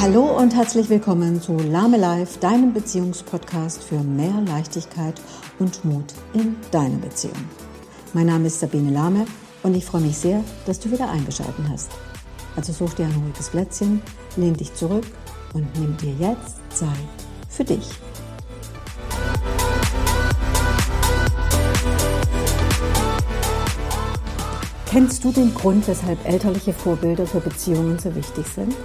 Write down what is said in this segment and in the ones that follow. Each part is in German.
Hallo und herzlich willkommen zu Lame Life, deinem Beziehungspodcast für mehr Leichtigkeit und Mut in deiner Beziehung. Mein Name ist Sabine Lahme und ich freue mich sehr, dass du wieder eingeschaltet hast. Also such dir ein ruhiges Plätzchen, lehn dich zurück und nimm dir jetzt Zeit für dich. Kennst du den Grund, weshalb elterliche Vorbilder für Beziehungen so wichtig sind?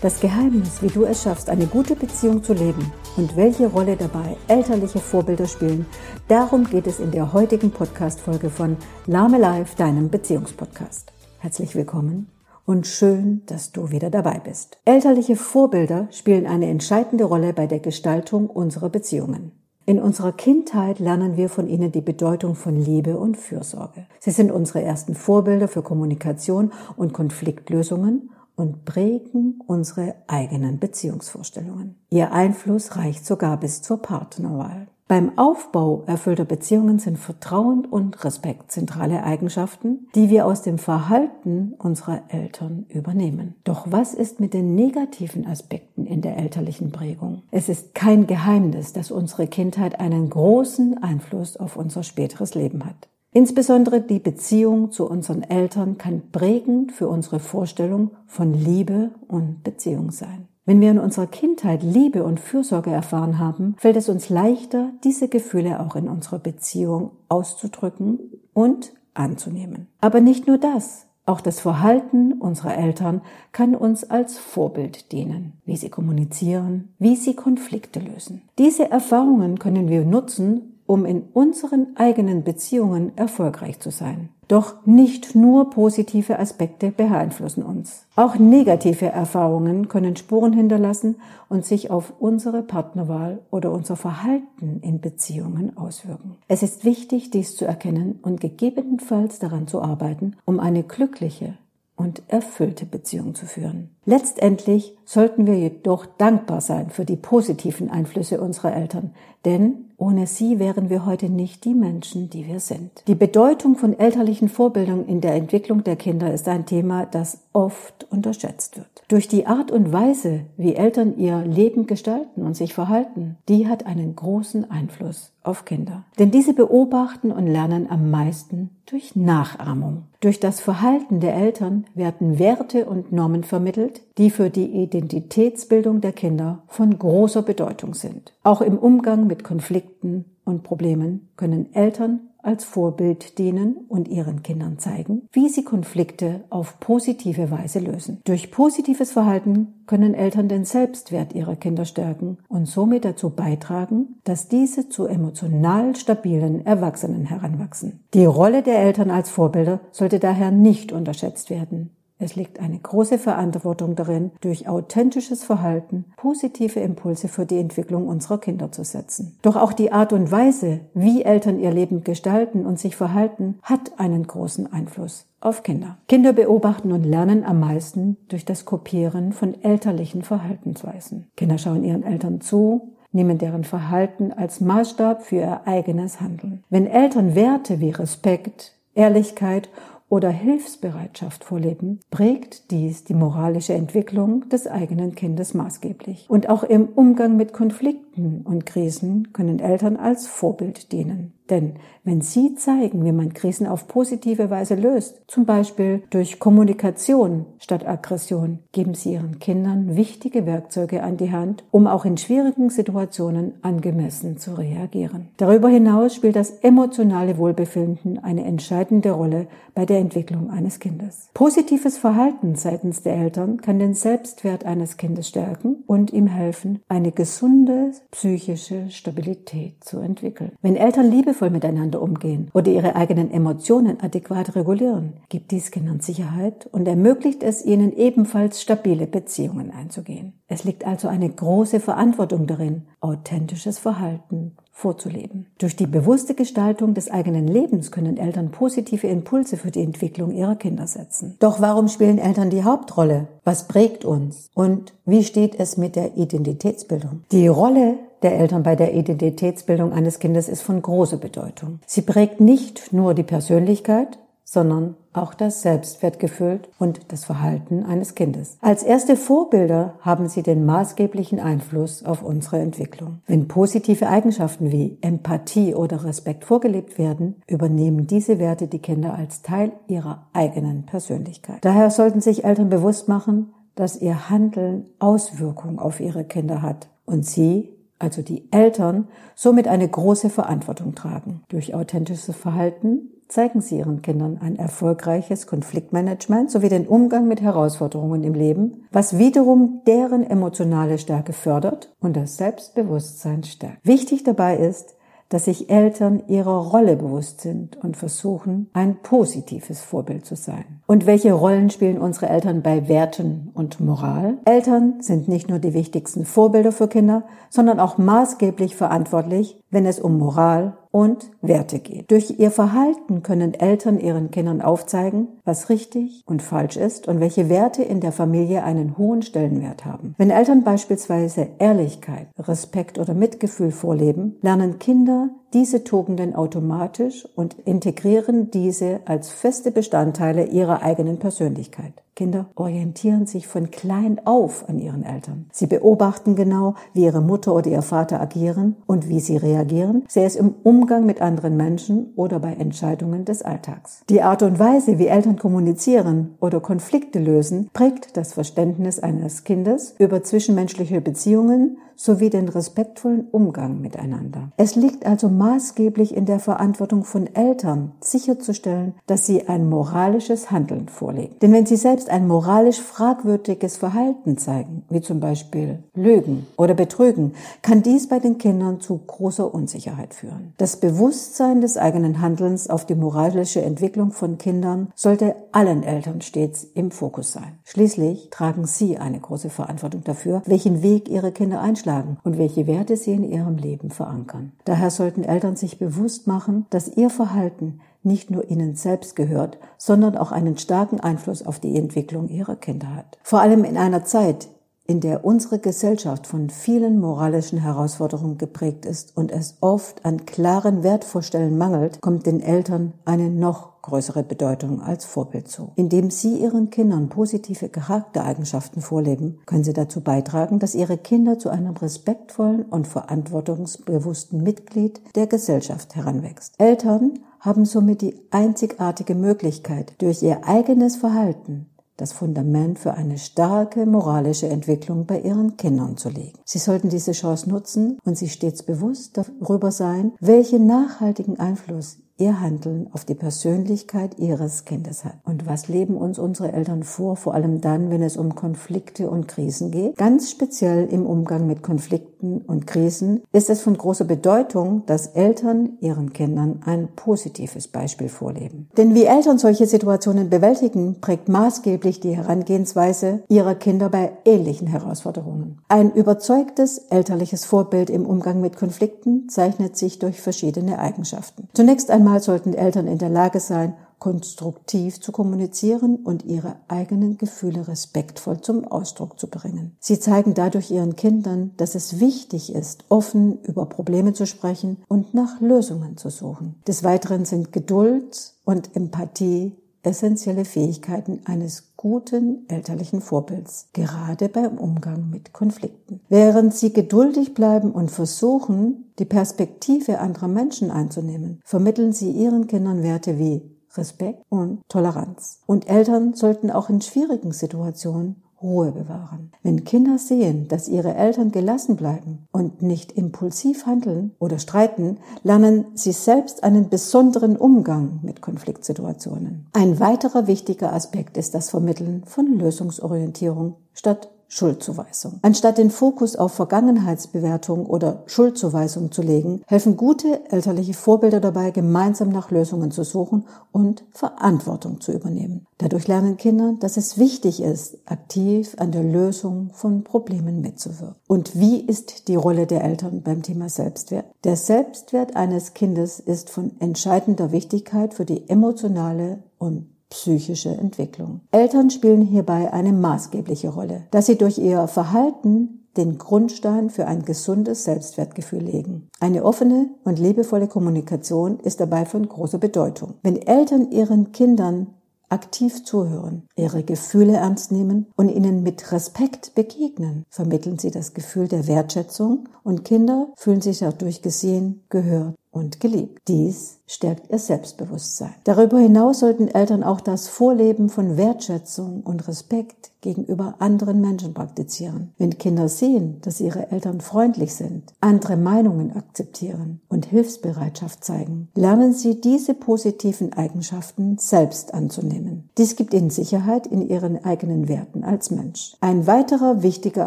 Das Geheimnis, wie du es schaffst, eine gute Beziehung zu leben und welche Rolle dabei elterliche Vorbilder spielen, darum geht es in der heutigen Podcast-Folge von Lame Life, deinem Beziehungspodcast. Herzlich willkommen und schön, dass du wieder dabei bist. Elterliche Vorbilder spielen eine entscheidende Rolle bei der Gestaltung unserer Beziehungen. In unserer Kindheit lernen wir von ihnen die Bedeutung von Liebe und Fürsorge. Sie sind unsere ersten Vorbilder für Kommunikation und Konfliktlösungen und prägen unsere eigenen Beziehungsvorstellungen. Ihr Einfluss reicht sogar bis zur Partnerwahl. Beim Aufbau erfüllter Beziehungen sind Vertrauen und Respekt zentrale Eigenschaften, die wir aus dem Verhalten unserer Eltern übernehmen. Doch was ist mit den negativen Aspekten in der elterlichen Prägung? Es ist kein Geheimnis, dass unsere Kindheit einen großen Einfluss auf unser späteres Leben hat. Insbesondere die Beziehung zu unseren Eltern kann prägend für unsere Vorstellung von Liebe und Beziehung sein. Wenn wir in unserer Kindheit Liebe und Fürsorge erfahren haben, fällt es uns leichter, diese Gefühle auch in unserer Beziehung auszudrücken und anzunehmen. Aber nicht nur das. Auch das Verhalten unserer Eltern kann uns als Vorbild dienen, wie sie kommunizieren, wie sie Konflikte lösen. Diese Erfahrungen können wir nutzen, um in unseren eigenen Beziehungen erfolgreich zu sein. Doch nicht nur positive Aspekte beeinflussen uns. Auch negative Erfahrungen können Spuren hinterlassen und sich auf unsere Partnerwahl oder unser Verhalten in Beziehungen auswirken. Es ist wichtig, dies zu erkennen und gegebenenfalls daran zu arbeiten, um eine glückliche und erfüllte Beziehung zu führen. Letztendlich sollten wir jedoch dankbar sein für die positiven Einflüsse unserer Eltern, denn ohne sie wären wir heute nicht die Menschen, die wir sind. Die Bedeutung von elterlichen Vorbildern in der Entwicklung der Kinder ist ein Thema, das oft unterschätzt wird. Durch die Art und Weise, wie Eltern ihr Leben gestalten und sich verhalten, die hat einen großen Einfluss auf Kinder. Denn diese beobachten und lernen am meisten durch Nachahmung. Durch das Verhalten der Eltern werden Werte und Normen vermittelt, die für die Identitätsbildung der Kinder von großer Bedeutung sind. Auch im Umgang mit Konflikten und Problemen können Eltern als Vorbild dienen und ihren Kindern zeigen, wie sie Konflikte auf positive Weise lösen. Durch positives Verhalten können Eltern den Selbstwert ihrer Kinder stärken und somit dazu beitragen, dass diese zu emotional stabilen Erwachsenen heranwachsen. Die Rolle der Eltern als Vorbilder sollte daher nicht unterschätzt werden. Es liegt eine große Verantwortung darin, durch authentisches Verhalten positive Impulse für die Entwicklung unserer Kinder zu setzen. Doch auch die Art und Weise, wie Eltern ihr Leben gestalten und sich verhalten, hat einen großen Einfluss auf Kinder. Kinder beobachten und lernen am meisten durch das Kopieren von elterlichen Verhaltensweisen. Kinder schauen ihren Eltern zu, nehmen deren Verhalten als Maßstab für ihr eigenes Handeln. Wenn Eltern Werte wie Respekt, Ehrlichkeit oder Hilfsbereitschaft vorleben, prägt dies die moralische Entwicklung des eigenen Kindes maßgeblich. Und auch im Umgang mit Konflikten und Krisen können Eltern als Vorbild dienen. Denn wenn Sie zeigen, wie man Krisen auf positive Weise löst, zum Beispiel durch Kommunikation statt Aggression, geben Sie Ihren Kindern wichtige Werkzeuge an die Hand, um auch in schwierigen Situationen angemessen zu reagieren. Darüber hinaus spielt das emotionale Wohlbefinden eine entscheidende Rolle bei der Entwicklung eines Kindes. Positives Verhalten seitens der Eltern kann den Selbstwert eines Kindes stärken und ihm helfen, eine gesunde psychische Stabilität zu entwickeln. Wenn Eltern Liebe liebevoll miteinander umgehen oder ihre eigenen Emotionen adäquat regulieren, gibt dies Kindern Sicherheit und ermöglicht es ihnen ebenfalls stabile Beziehungen einzugehen. Es liegt also eine große Verantwortung darin, authentisches Verhalten vorzuleben. Durch die bewusste Gestaltung des eigenen Lebens können Eltern positive Impulse für die Entwicklung ihrer Kinder setzen. Doch warum spielen Eltern die Hauptrolle? Was prägt uns? Und wie steht es mit der Identitätsbildung? Die Rolle der Eltern bei der Identitätsbildung eines Kindes ist von großer Bedeutung. Sie prägt nicht nur die Persönlichkeit, sondern auch das Selbstwertgefühl und das Verhalten eines Kindes. Als erste Vorbilder haben sie den maßgeblichen Einfluss auf unsere Entwicklung. Wenn positive Eigenschaften wie Empathie oder Respekt vorgelebt werden, übernehmen diese Werte die Kinder als Teil ihrer eigenen Persönlichkeit. Daher sollten sich Eltern bewusst machen, dass ihr Handeln Auswirkungen auf ihre Kinder hat und sie also die Eltern, somit eine große Verantwortung tragen. Durch authentisches Verhalten zeigen sie ihren Kindern ein erfolgreiches Konfliktmanagement sowie den Umgang mit Herausforderungen im Leben, was wiederum deren emotionale Stärke fördert und das Selbstbewusstsein stärkt. Wichtig dabei ist, dass sich Eltern ihrer Rolle bewusst sind und versuchen, ein positives Vorbild zu sein. Und welche Rollen spielen unsere Eltern bei Werten und Moral? Eltern sind nicht nur die wichtigsten Vorbilder für Kinder, sondern auch maßgeblich verantwortlich, wenn es um Moral und Werte geht. Durch ihr Verhalten können Eltern ihren Kindern aufzeigen, was richtig und falsch ist und welche Werte in der Familie einen hohen Stellenwert haben. Wenn Eltern beispielsweise Ehrlichkeit, Respekt oder Mitgefühl vorleben, lernen Kinder diese Tugenden automatisch und integrieren diese als feste Bestandteile ihrer eigenen Persönlichkeit. Kinder orientieren sich von klein auf an ihren Eltern. Sie beobachten genau, wie ihre Mutter oder ihr Vater agieren und wie sie reagieren, sei es im Umgang mit anderen Menschen oder bei Entscheidungen des Alltags. Die Art und Weise, wie Eltern kommunizieren oder Konflikte lösen, prägt das Verständnis eines Kindes über zwischenmenschliche Beziehungen sowie den respektvollen Umgang miteinander. Es liegt also maßgeblich in der Verantwortung von Eltern, sicherzustellen, dass sie ein moralisches Handeln vorlegen. Denn wenn sie selbst ein moralisch fragwürdiges Verhalten zeigen, wie zum Beispiel Lügen oder Betrügen, kann dies bei den Kindern zu großer Unsicherheit führen. Das Bewusstsein des eigenen Handelns auf die moralische Entwicklung von Kindern sollte allen Eltern stets im Fokus sein. Schließlich tragen sie eine große Verantwortung dafür, welchen Weg ihre Kinder einschlagen einschlagen und welche Werte sie in ihrem Leben verankern. Daher sollten Eltern sich bewusst machen, dass ihr Verhalten nicht nur ihnen selbst gehört, sondern auch einen starken Einfluss auf die Entwicklung ihrer Kinder hat. Vor allem in einer Zeit, in der unsere Gesellschaft von vielen moralischen Herausforderungen geprägt ist und es oft an klaren Wertvorstellungen mangelt, kommt den Eltern eine noch größere Bedeutung als Vorbild zu. Indem sie ihren Kindern positive Charaktereigenschaften vorleben, können sie dazu beitragen, dass ihre Kinder zu einem respektvollen und verantwortungsbewussten Mitglied der Gesellschaft heranwächst. Eltern haben somit die einzigartige Möglichkeit, durch ihr eigenes Verhalten das Fundament für eine starke moralische Entwicklung bei ihren Kindern zu legen. Sie sollten diese Chance nutzen und sich stets bewusst darüber sein, welchen nachhaltigen Einfluss ihr Handeln auf die Persönlichkeit ihres Kindes hat. Und was leben uns unsere Eltern vor, vor allem dann, wenn es um Konflikte und Krisen geht? Ganz speziell im Umgang mit Konflikten und Krisen ist es von großer Bedeutung, dass Eltern ihren Kindern ein positives Beispiel vorleben. Denn wie Eltern solche Situationen bewältigen, prägt maßgeblich die Herangehensweise ihrer Kinder bei ähnlichen Herausforderungen. Ein überzeugtes elterliches Vorbild im Umgang mit Konflikten zeichnet sich durch verschiedene Eigenschaften. Zunächst einmal Einmal sollten Eltern in der Lage sein, konstruktiv zu kommunizieren und ihre eigenen Gefühle respektvoll zum Ausdruck zu bringen. Sie zeigen dadurch ihren Kindern, dass es wichtig ist, offen über Probleme zu sprechen und nach Lösungen zu suchen. Des Weiteren sind Geduld und Empathie essentielle Fähigkeiten eines guten elterlichen Vorbilds, gerade beim Umgang mit Konflikten. Während sie geduldig bleiben und versuchen, die Perspektive anderer Menschen einzunehmen, vermitteln sie ihren Kindern Werte wie Respekt und Toleranz. Und Eltern sollten auch in schwierigen Situationen Ruhe bewahren. Wenn Kinder sehen, dass ihre Eltern gelassen bleiben und nicht impulsiv handeln oder streiten, lernen sie selbst einen besonderen Umgang mit Konfliktsituationen. Ein weiterer wichtiger Aspekt ist das Vermitteln von Lösungsorientierung statt Schuldzuweisung. Anstatt den Fokus auf Vergangenheitsbewertung oder Schuldzuweisung zu legen, helfen gute elterliche Vorbilder dabei, gemeinsam nach Lösungen zu suchen und Verantwortung zu übernehmen. Dadurch lernen Kinder, dass es wichtig ist, aktiv an der Lösung von Problemen mitzuwirken. Und wie ist die Rolle der Eltern beim Thema Selbstwert? Der Selbstwert eines Kindes ist von entscheidender Wichtigkeit für die emotionale und psychische Entwicklung. Eltern spielen hierbei eine maßgebliche Rolle, dass sie durch ihr Verhalten den Grundstein für ein gesundes Selbstwertgefühl legen. Eine offene und liebevolle Kommunikation ist dabei von großer Bedeutung. Wenn Eltern ihren Kindern aktiv zuhören, ihre Gefühle ernst nehmen und ihnen mit Respekt begegnen, vermitteln sie das Gefühl der Wertschätzung und Kinder fühlen sich dadurch gesehen, gehört und geliebt. Dies stärkt ihr Selbstbewusstsein. Darüber hinaus sollten Eltern auch das Vorleben von Wertschätzung und Respekt gegenüber anderen Menschen praktizieren. Wenn Kinder sehen, dass ihre Eltern freundlich sind, andere Meinungen akzeptieren und Hilfsbereitschaft zeigen, lernen sie diese positiven Eigenschaften selbst anzunehmen. Dies gibt ihnen Sicherheit in ihren eigenen Werten als Mensch. Ein weiterer wichtiger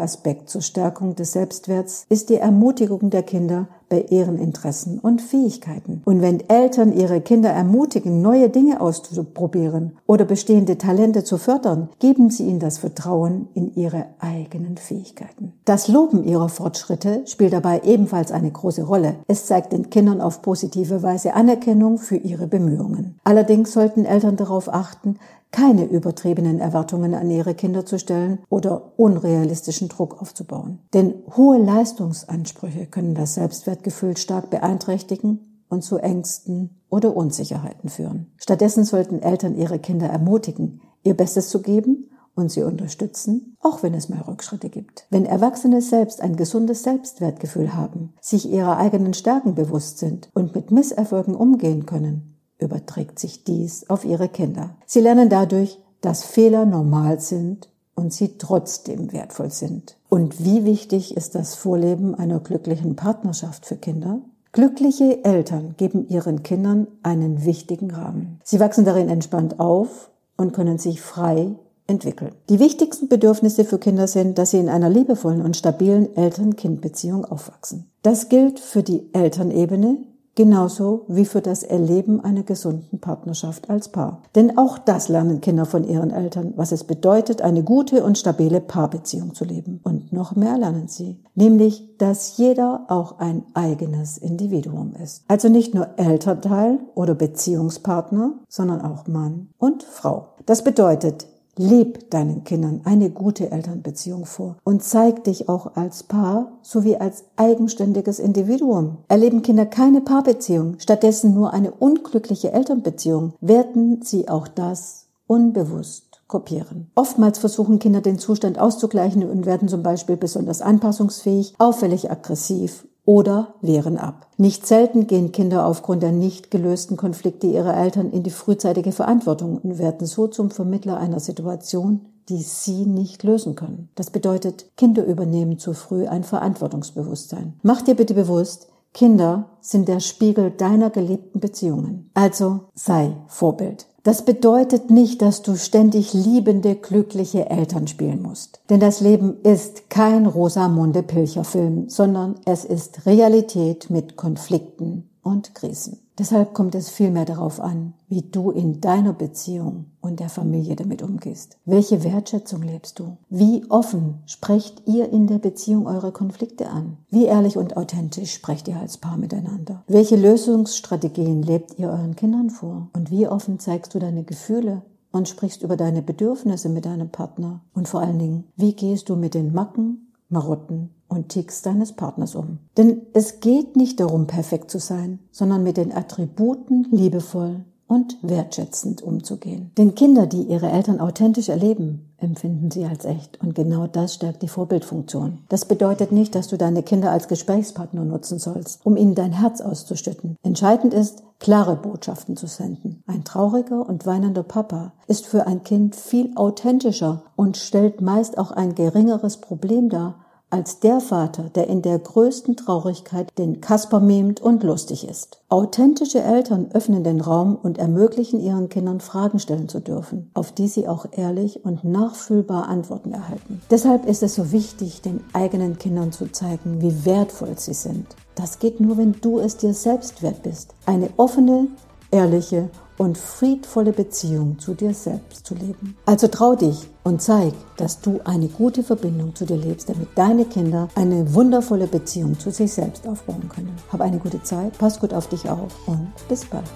Aspekt zur Stärkung des Selbstwerts ist die Ermutigung der Kinder bei ihren Interessen und Fähigkeiten. Und wenn Eltern ihre Kinder ermutigen, neue Dinge auszuprobieren oder bestehende Talente zu fördern, geben sie ihnen das Vertrauen in ihre eigenen Fähigkeiten. Das Loben ihrer Fortschritte spielt dabei ebenfalls eine große Rolle. Es zeigt den Kindern auf positive Weise Anerkennung für ihre Bemühungen. Allerdings sollten Eltern darauf achten, keine übertriebenen Erwartungen an ihre Kinder zu stellen oder unrealistischen Druck aufzubauen. Denn hohe Leistungsansprüche können das Selbstwertgefühl stark beeinträchtigen und zu Ängsten oder Unsicherheiten führen. Stattdessen sollten Eltern ihre Kinder ermutigen, ihr Bestes zu geben und sie unterstützen, auch wenn es mal Rückschritte gibt. Wenn Erwachsene selbst ein gesundes Selbstwertgefühl haben, sich ihrer eigenen Stärken bewusst sind und mit Misserfolgen umgehen können, überträgt sich dies auf ihre Kinder. Sie lernen dadurch, dass Fehler normal sind und sie trotzdem wertvoll sind. Und wie wichtig ist das Vorleben einer glücklichen Partnerschaft für Kinder? Glückliche Eltern geben ihren Kindern einen wichtigen Rahmen. Sie wachsen darin entspannt auf und können sich frei entwickeln. Die wichtigsten Bedürfnisse für Kinder sind, dass sie in einer liebevollen und stabilen Eltern-Kind-Beziehung aufwachsen. Das gilt für die Elternebene, genauso wie für das Erleben einer gesunden Partnerschaft als Paar. Denn auch das lernen Kinder von ihren Eltern, was es bedeutet, eine gute und stabile Paarbeziehung zu leben. Und noch mehr lernen sie, nämlich, dass jeder auch ein eigenes Individuum ist. Also nicht nur Elternteil oder Beziehungspartner, sondern auch Mann und Frau. Das bedeutet, Leb deinen Kindern eine gute Elternbeziehung vor und zeig dich auch als Paar sowie als eigenständiges Individuum. Erleben Kinder keine Paarbeziehung, stattdessen nur eine unglückliche Elternbeziehung, werden sie auch das unbewusst kopieren. Oftmals versuchen Kinder den Zustand auszugleichen und werden zum Beispiel besonders anpassungsfähig, auffällig aggressiv oder wehren ab. Nicht selten gehen Kinder aufgrund der nicht gelösten Konflikte ihrer Eltern in die frühzeitige Verantwortung und werden so zum Vermittler einer Situation, die sie nicht lösen können. Das bedeutet, Kinder übernehmen zu früh ein Verantwortungsbewusstsein. Mach dir bitte bewusst, Kinder sind der Spiegel deiner gelebten Beziehungen. Also sei Vorbild. Das bedeutet nicht, dass du ständig liebende, glückliche Eltern spielen musst. Denn das Leben ist kein Rosamunde Pilcher-Film, sondern es ist Realität mit Konflikten und Krisen. Deshalb kommt es vielmehr darauf an, wie du in deiner Beziehung und der Familie damit umgehst. Welche Wertschätzung lebst du? Wie offen sprecht ihr in der Beziehung eure Konflikte an? Wie ehrlich und authentisch sprecht ihr als Paar miteinander? Welche Lösungsstrategien lebt ihr euren Kindern vor? Und wie offen zeigst du deine Gefühle und sprichst über deine Bedürfnisse mit deinem Partner? Und vor allen Dingen, wie gehst du mit den Macken, Marotten und Ticks deines Partners um. Denn es geht nicht darum, perfekt zu sein, sondern mit den Attributen liebevoll und wertschätzend umzugehen. Denn Kinder, die ihre Eltern authentisch erleben, empfinden sie als echt. Und genau das stärkt die Vorbildfunktion. Das bedeutet nicht, dass du deine Kinder als Gesprächspartner nutzen sollst, um ihnen dein Herz auszuschütten. Entscheidend ist, klare Botschaften zu senden. Ein trauriger und weinender Papa ist für ein Kind viel authentischer und stellt meist auch ein geringeres Problem dar, als der Vater, der in der größten Traurigkeit den Kasper mimt und lustig ist. Authentische Eltern öffnen den Raum und ermöglichen ihren Kindern Fragen stellen zu dürfen, auf die sie auch ehrlich und nachfühlbar Antworten erhalten. Deshalb ist es so wichtig, den eigenen Kindern zu zeigen, wie wertvoll sie sind. Das geht nur, wenn du es dir selbst wert bist. Eine offene, ehrliche und friedvolle Beziehung zu dir selbst zu leben. Also trau dich und zeig, dass du eine gute Verbindung zu dir lebst, damit deine Kinder eine wundervolle Beziehung zu sich selbst aufbauen können. Hab eine gute Zeit, pass gut auf dich auf und bis bald.